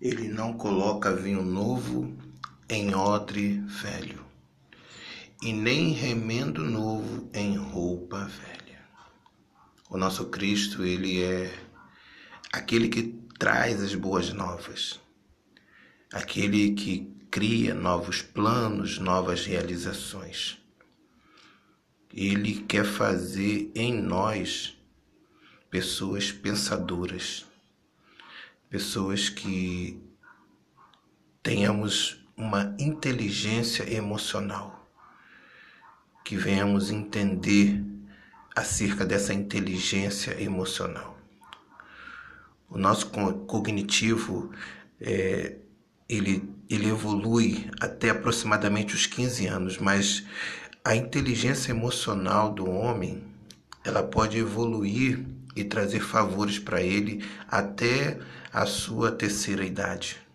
Ele não coloca vinho novo em odre velho, e nem remendo novo em roupa velha. O nosso Cristo, ele é aquele que traz as boas novas, aquele que cria novos planos, novas realizações. Ele quer fazer em nós pessoas pensadoras pessoas que tenhamos uma inteligência emocional, que venhamos entender acerca dessa inteligência emocional. O nosso cognitivo é, ele, ele evolui até aproximadamente os 15 anos, mas a inteligência emocional do homem ela pode evoluir e trazer favores para ele até a sua terceira idade.